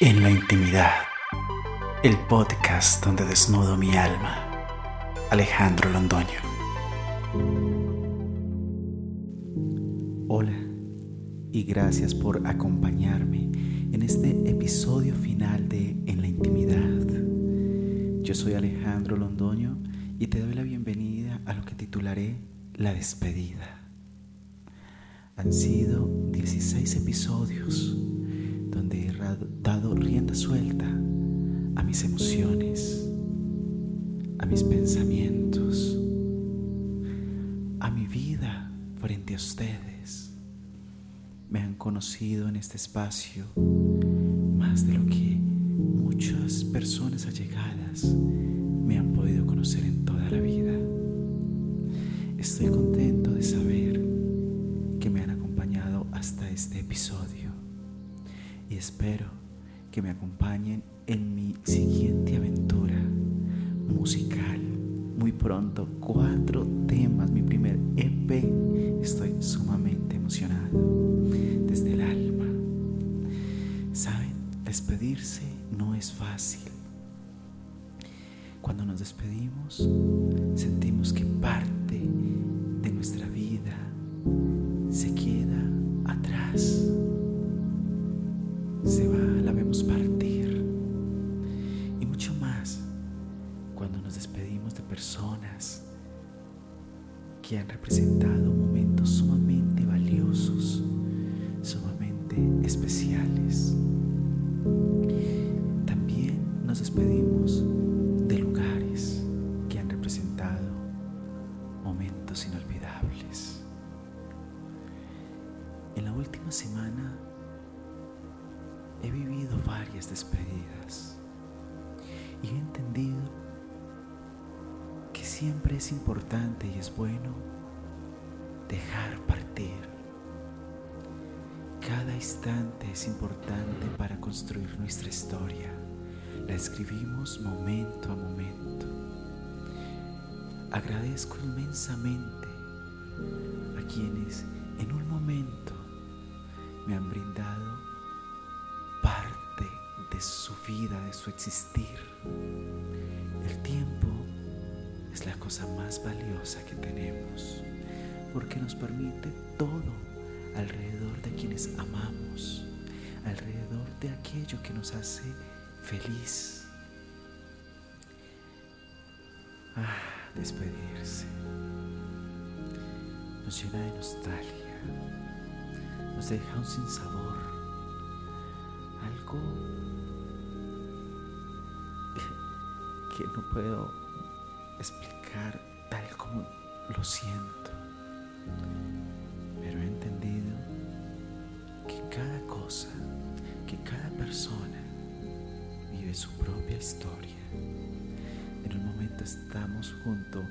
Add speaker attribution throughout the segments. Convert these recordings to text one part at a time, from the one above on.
Speaker 1: En la intimidad, el podcast donde desnudo mi alma. Alejandro Londoño. Hola y gracias por acompañarme en este episodio final de En la intimidad. Yo soy Alejandro Londoño y te doy la bienvenida a lo que titularé La despedida. Han sido 16 episodios donde he dado rienda suelta a mis emociones, a mis pensamientos, a mi vida frente a ustedes. Me han conocido en este espacio más de lo que muchas personas allegadas me han podido conocer en toda la vida. Estoy contento espero que me acompañen en mi siguiente aventura musical. Muy pronto, cuatro temas, mi primer EP. Estoy sumamente emocionado desde el alma. Saben, despedirse no es fácil. Cuando nos despedimos, sentimos que parte de nuestra vida se queda atrás se va, la vemos partir. Y mucho más cuando nos despedimos de personas que han representado momentos sumamente valiosos, sumamente especiales. También nos despedimos de lugares que han representado momentos inolvidables. En la última semana he vivido varias despedidas y he entendido que siempre es importante y es bueno dejar partir. Cada instante es importante para construir nuestra historia. La escribimos momento a momento. Agradezco inmensamente a quienes en un momento me han brindado de su vida, de su existir. El tiempo es la cosa más valiosa que tenemos porque nos permite todo alrededor de quienes amamos, alrededor de aquello que nos hace feliz. Ah, despedirse. Nos llena de nostalgia, nos deja un sinsabor, algo que no puedo explicar tal como lo siento. Pero he entendido que cada cosa, que cada persona vive su propia historia. En un momento estamos junto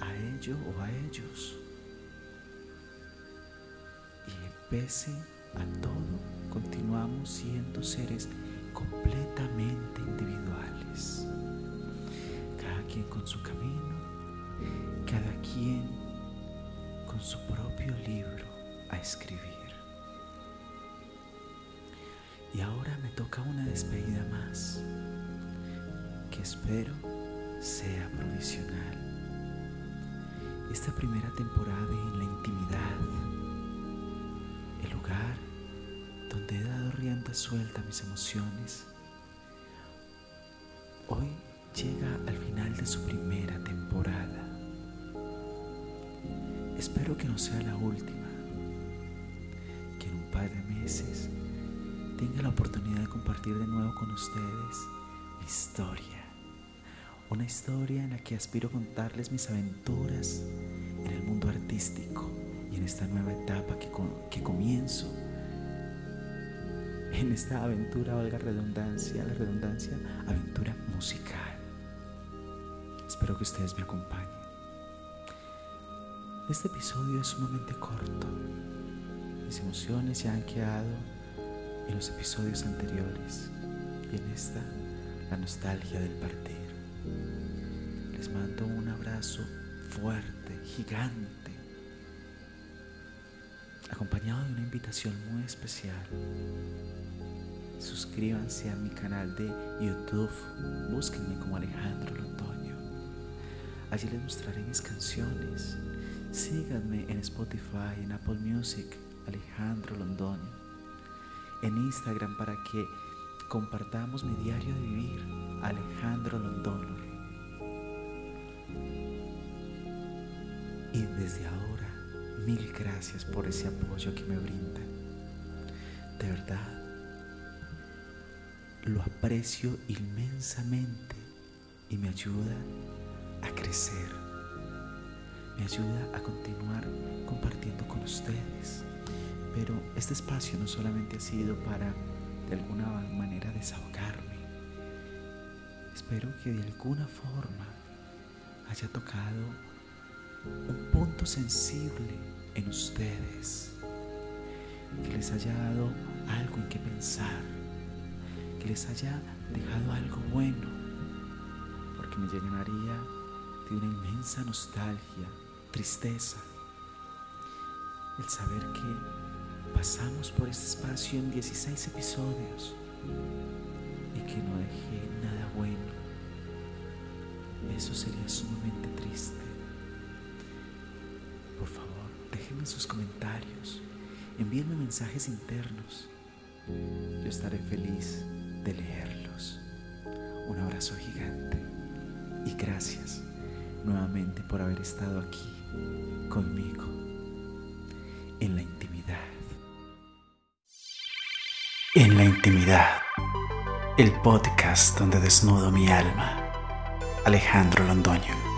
Speaker 1: a ello o a ellos. Y pese a todo, continuamos siendo seres completamente individuales quien con su camino, cada quien con su propio libro a escribir. Y ahora me toca una despedida más, que espero sea provisional. Esta primera temporada en la intimidad, el lugar donde he dado rienda suelta a mis emociones, hoy llega al final de su primera temporada. Espero que no sea la última, que en un par de meses tenga la oportunidad de compartir de nuevo con ustedes mi historia. Una historia en la que aspiro contarles mis aventuras en el mundo artístico y en esta nueva etapa que comienzo. En esta aventura, valga redundancia, la redundancia, aventura musical. Espero que ustedes me acompañen. Este episodio es sumamente corto. Mis emociones ya han quedado en los episodios anteriores y en esta la nostalgia del partir. Les mando un abrazo fuerte, gigante, acompañado de una invitación muy especial. Suscríbanse a mi canal de YouTube, búsquenme como Alejandro Londoño. Allí les mostraré mis canciones. Síganme en Spotify, en Apple Music, Alejandro Londoño. En Instagram para que compartamos mi diario de vivir, Alejandro Londoño. Y desde ahora, mil gracias por ese apoyo que me brindan. De verdad, lo aprecio inmensamente y me ayuda a crecer. Me ayuda a continuar compartiendo con ustedes. Pero este espacio no solamente ha sido para de alguna manera desahogarme. Espero que de alguna forma haya tocado un punto sensible en ustedes, que les haya dado algo en que pensar les haya dejado algo bueno, porque me llenaría de una inmensa nostalgia, tristeza, el saber que pasamos por este espacio en 16 episodios y que no dejé nada bueno. Eso sería sumamente triste. Por favor, déjenme sus comentarios, envíenme mensajes internos. Yo estaré feliz de leerlos. Un abrazo gigante y gracias nuevamente por haber estado aquí conmigo en la intimidad. En la intimidad, el podcast donde desnudo mi alma. Alejandro Londoño.